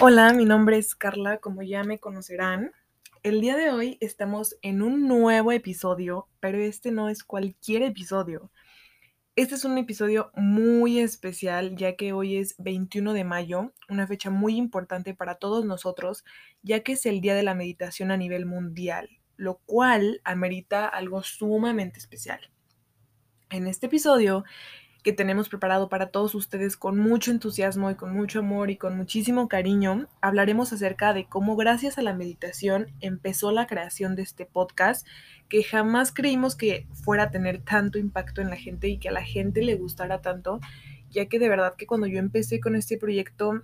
Hola, mi nombre es Carla, como ya me conocerán. El día de hoy estamos en un nuevo episodio, pero este no es cualquier episodio. Este es un episodio muy especial ya que hoy es 21 de mayo, una fecha muy importante para todos nosotros, ya que es el Día de la Meditación a nivel mundial, lo cual amerita algo sumamente especial. En este episodio que tenemos preparado para todos ustedes con mucho entusiasmo y con mucho amor y con muchísimo cariño, hablaremos acerca de cómo gracias a la meditación empezó la creación de este podcast que jamás creímos que fuera a tener tanto impacto en la gente y que a la gente le gustara tanto, ya que de verdad que cuando yo empecé con este proyecto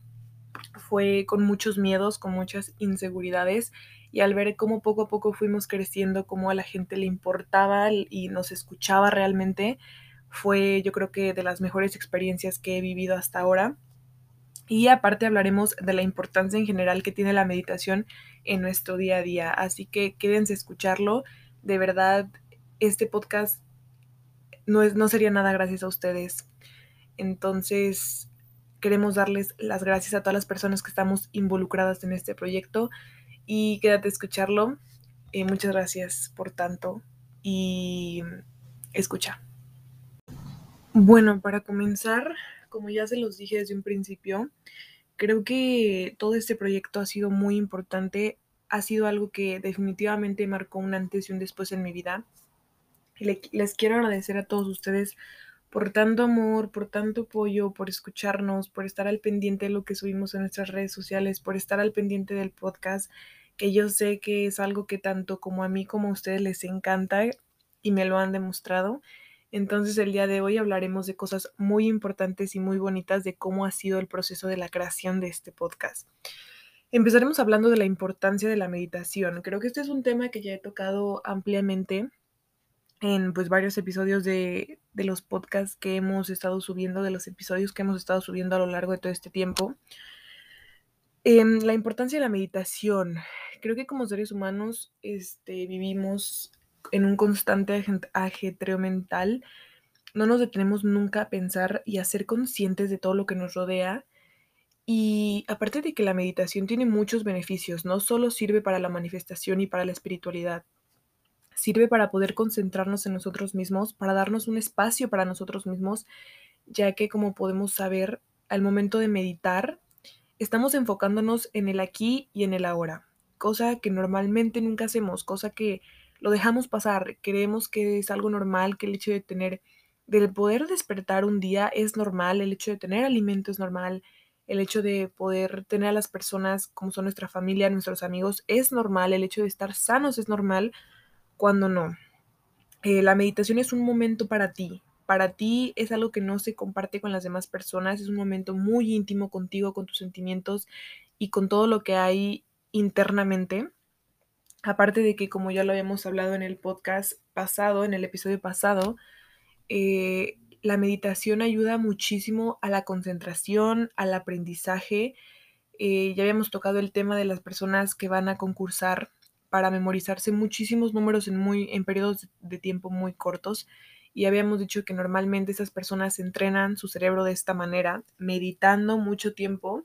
fue con muchos miedos, con muchas inseguridades y al ver cómo poco a poco fuimos creciendo, cómo a la gente le importaba y nos escuchaba realmente, fue yo creo que de las mejores experiencias que he vivido hasta ahora. Y aparte hablaremos de la importancia en general que tiene la meditación en nuestro día a día. Así que quédense a escucharlo. De verdad, este podcast no, es, no sería nada gracias a ustedes. Entonces, queremos darles las gracias a todas las personas que estamos involucradas en este proyecto y quédate a escucharlo. Eh, muchas gracias por tanto y escucha. Bueno, para comenzar, como ya se los dije desde un principio, creo que todo este proyecto ha sido muy importante, ha sido algo que definitivamente marcó un antes y un después en mi vida. Les quiero agradecer a todos ustedes por tanto amor, por tanto apoyo, por escucharnos, por estar al pendiente de lo que subimos en nuestras redes sociales, por estar al pendiente del podcast, que yo sé que es algo que tanto como a mí como a ustedes les encanta y me lo han demostrado. Entonces el día de hoy hablaremos de cosas muy importantes y muy bonitas de cómo ha sido el proceso de la creación de este podcast. Empezaremos hablando de la importancia de la meditación. Creo que este es un tema que ya he tocado ampliamente en pues varios episodios de, de los podcasts que hemos estado subiendo, de los episodios que hemos estado subiendo a lo largo de todo este tiempo. Em, la importancia de la meditación. Creo que como seres humanos este, vivimos en un constante ajetreo mental, no nos detenemos nunca a pensar y a ser conscientes de todo lo que nos rodea. Y aparte de que la meditación tiene muchos beneficios, no solo sirve para la manifestación y para la espiritualidad, sirve para poder concentrarnos en nosotros mismos, para darnos un espacio para nosotros mismos, ya que como podemos saber, al momento de meditar, estamos enfocándonos en el aquí y en el ahora, cosa que normalmente nunca hacemos, cosa que lo dejamos pasar, creemos que es algo normal, que el hecho de tener, del poder despertar un día es normal, el hecho de tener alimento es normal, el hecho de poder tener a las personas como son nuestra familia, nuestros amigos, es normal, el hecho de estar sanos es normal, cuando no. Eh, la meditación es un momento para ti, para ti es algo que no se comparte con las demás personas, es un momento muy íntimo contigo, con tus sentimientos y con todo lo que hay internamente. Aparte de que, como ya lo habíamos hablado en el podcast pasado, en el episodio pasado, eh, la meditación ayuda muchísimo a la concentración, al aprendizaje. Eh, ya habíamos tocado el tema de las personas que van a concursar para memorizarse muchísimos números en, muy, en periodos de tiempo muy cortos. Y habíamos dicho que normalmente esas personas entrenan su cerebro de esta manera, meditando mucho tiempo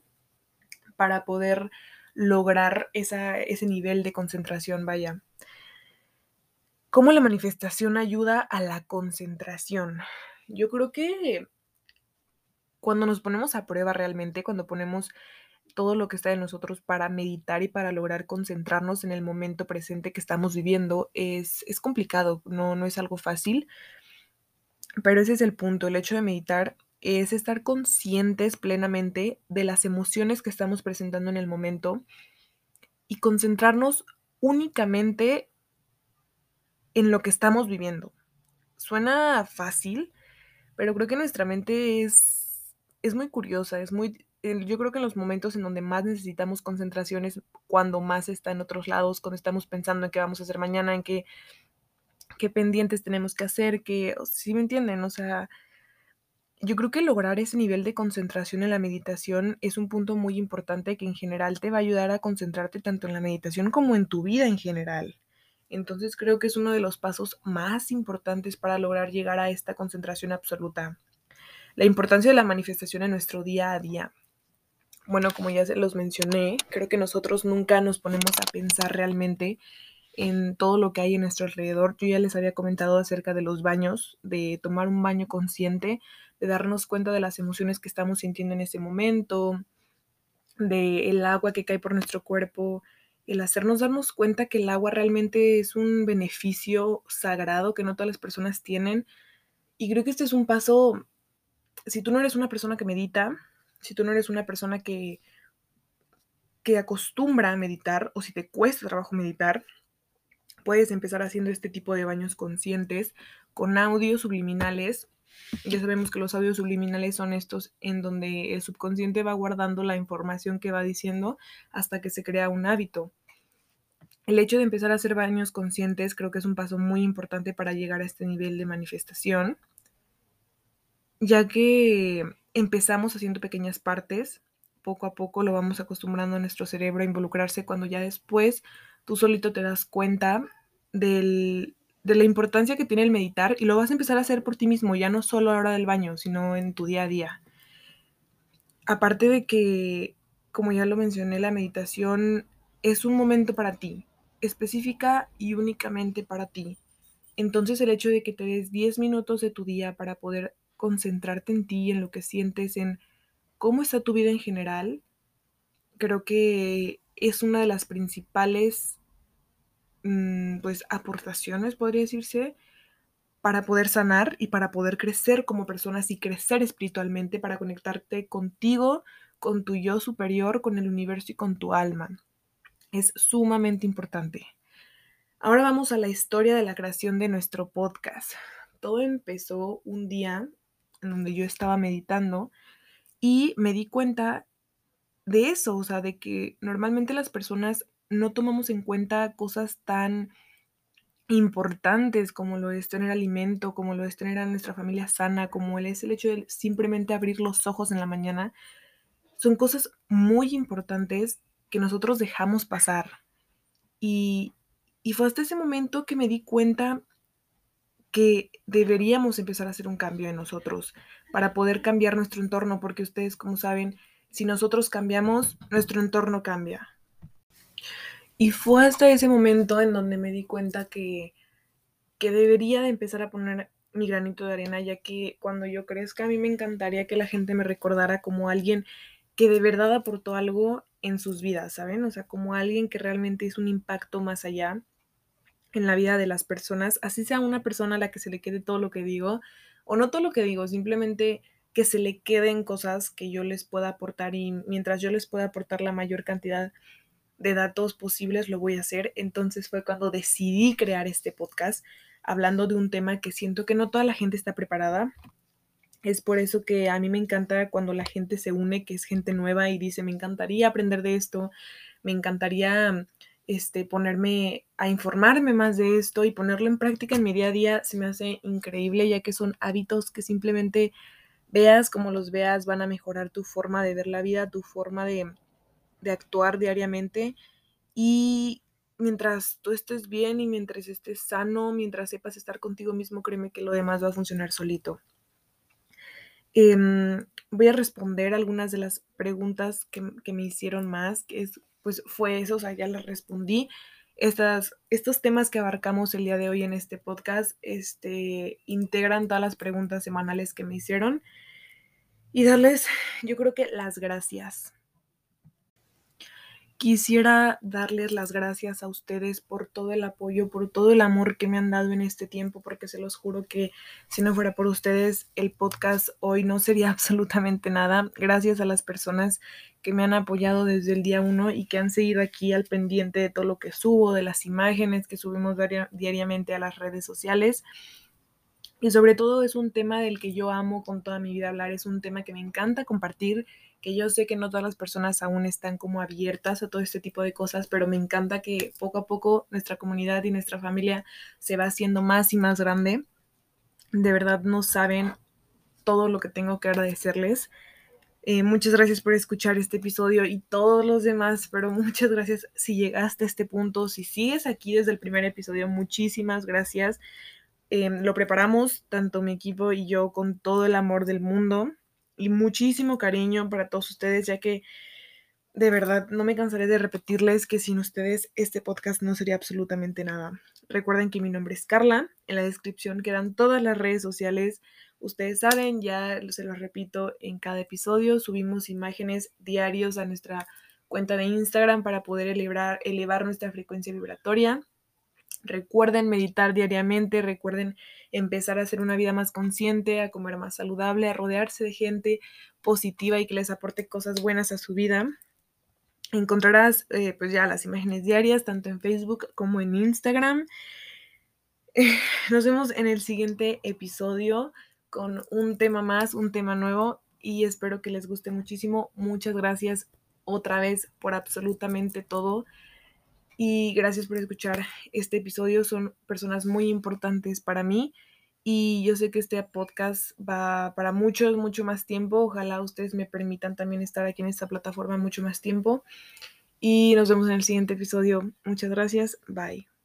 para poder lograr ese nivel de concentración, vaya. ¿Cómo la manifestación ayuda a la concentración? Yo creo que cuando nos ponemos a prueba realmente, cuando ponemos todo lo que está en nosotros para meditar y para lograr concentrarnos en el momento presente que estamos viviendo, es, es complicado, no, no es algo fácil, pero ese es el punto, el hecho de meditar es estar conscientes plenamente de las emociones que estamos presentando en el momento y concentrarnos únicamente en lo que estamos viviendo. Suena fácil, pero creo que nuestra mente es, es muy curiosa, es muy... Yo creo que en los momentos en donde más necesitamos concentración es cuando más está en otros lados, cuando estamos pensando en qué vamos a hacer mañana, en qué, qué pendientes tenemos que hacer, que, si me entienden, o sea, yo creo que lograr ese nivel de concentración en la meditación es un punto muy importante que en general te va a ayudar a concentrarte tanto en la meditación como en tu vida en general. Entonces creo que es uno de los pasos más importantes para lograr llegar a esta concentración absoluta. La importancia de la manifestación en nuestro día a día. bueno, como ya se los mencioné, creo que nosotros nunca nos ponemos a pensar realmente en todo lo que hay en nuestro alrededor. Yo ya les había comentado acerca de los baños, de tomar un baño consciente, de darnos cuenta de las emociones que estamos sintiendo en ese momento, de el agua que cae por nuestro cuerpo, el hacernos darnos cuenta que el agua realmente es un beneficio sagrado que no todas las personas tienen. Y creo que este es un paso, si tú no eres una persona que medita, si tú no eres una persona que, que acostumbra a meditar o si te cuesta trabajo meditar, puedes empezar haciendo este tipo de baños conscientes con audios subliminales. Ya sabemos que los audios subliminales son estos en donde el subconsciente va guardando la información que va diciendo hasta que se crea un hábito. El hecho de empezar a hacer baños conscientes creo que es un paso muy importante para llegar a este nivel de manifestación, ya que empezamos haciendo pequeñas partes, poco a poco lo vamos acostumbrando a nuestro cerebro a involucrarse cuando ya después tú solito te das cuenta de la importancia que tiene el meditar y lo vas a empezar a hacer por ti mismo, ya no solo a la hora del baño, sino en tu día a día. Aparte de que, como ya lo mencioné, la meditación es un momento para ti, específica y únicamente para ti. Entonces el hecho de que te des 10 minutos de tu día para poder concentrarte en ti, en lo que sientes, en cómo está tu vida en general, creo que es una de las principales pues aportaciones, podría decirse, para poder sanar y para poder crecer como personas y crecer espiritualmente, para conectarte contigo, con tu yo superior, con el universo y con tu alma. Es sumamente importante. Ahora vamos a la historia de la creación de nuestro podcast. Todo empezó un día en donde yo estaba meditando y me di cuenta de eso, o sea, de que normalmente las personas no tomamos en cuenta cosas tan importantes como lo es tener alimento, como lo es tener a nuestra familia sana, como es el hecho de simplemente abrir los ojos en la mañana. Son cosas muy importantes que nosotros dejamos pasar. Y, y fue hasta ese momento que me di cuenta que deberíamos empezar a hacer un cambio en nosotros para poder cambiar nuestro entorno, porque ustedes, como saben, si nosotros cambiamos, nuestro entorno cambia. Y fue hasta ese momento en donde me di cuenta que, que debería de empezar a poner mi granito de arena, ya que cuando yo crezca a mí me encantaría que la gente me recordara como alguien que de verdad aportó algo en sus vidas, ¿saben? O sea, como alguien que realmente es un impacto más allá en la vida de las personas, así sea una persona a la que se le quede todo lo que digo, o no todo lo que digo, simplemente que se le queden cosas que yo les pueda aportar y mientras yo les pueda aportar la mayor cantidad de datos posibles, lo voy a hacer. Entonces fue cuando decidí crear este podcast hablando de un tema que siento que no toda la gente está preparada. Es por eso que a mí me encanta cuando la gente se une, que es gente nueva y dice, me encantaría aprender de esto, me encantaría este, ponerme a informarme más de esto y ponerlo en práctica en mi día a día se me hace increíble, ya que son hábitos que simplemente veas como los veas, van a mejorar tu forma de ver la vida, tu forma de, de actuar diariamente. Y mientras tú estés bien y mientras estés sano, mientras sepas estar contigo mismo, créeme que lo demás va a funcionar solito. Em, voy a responder algunas de las preguntas que, que, me hicieron más, que es pues fue eso, o sea, ya les respondí. Estas, estos temas que abarcamos el día de hoy en este podcast este, integran todas las preguntas semanales que me hicieron y darles, yo creo que las gracias Quisiera darles las gracias a ustedes por todo el apoyo, por todo el amor que me han dado en este tiempo, porque se los juro que si no fuera por ustedes, el podcast hoy no sería absolutamente nada. Gracias a las personas que me han apoyado desde el día uno y que han seguido aquí al pendiente de todo lo que subo, de las imágenes que subimos diariamente a las redes sociales. Y sobre todo es un tema del que yo amo con toda mi vida hablar, es un tema que me encanta compartir que yo sé que no todas las personas aún están como abiertas a todo este tipo de cosas, pero me encanta que poco a poco nuestra comunidad y nuestra familia se va haciendo más y más grande. De verdad no saben todo lo que tengo que agradecerles. Eh, muchas gracias por escuchar este episodio y todos los demás, pero muchas gracias si llegaste a este punto, si sigues aquí desde el primer episodio, muchísimas gracias. Em, lo preparamos tanto mi equipo y yo con todo el amor del mundo y muchísimo cariño para todos ustedes, ya que de verdad, no me cansaré de repetirles que sin ustedes este podcast no sería absolutamente nada. Recuerden que mi nombre es Carla, en la descripción quedan todas las redes sociales. Ustedes saben, ya se los repito, en cada episodio subimos imágenes diarios a nuestra cuenta de Instagram para poder elevar, elevar nuestra frecuencia vibratoria. Recuerden meditar diariamente, recuerden empezar a hacer una vida más consciente, a comer más saludable, a rodearse de gente positiva y que les aporte cosas buenas a su vida. Encontrarás eh, pues ya las imágenes diarias tanto en Facebook como en Instagram. nos vemos en el siguiente episodio con un tema más, un tema nuevo y espero que les guste muchísimo. Muchas gracias otra vez por absolutamente todo y gracias por escuchar este episodio. Son personas muy importantes para mí y yo sé que este podcast va para mucho, mucho más tiempo. Ojalá ustedes me permitan también estar aquí en esta plataforma mucho más tiempo. Y nos vemos en el siguiente episodio. Muchas gracias. Bye.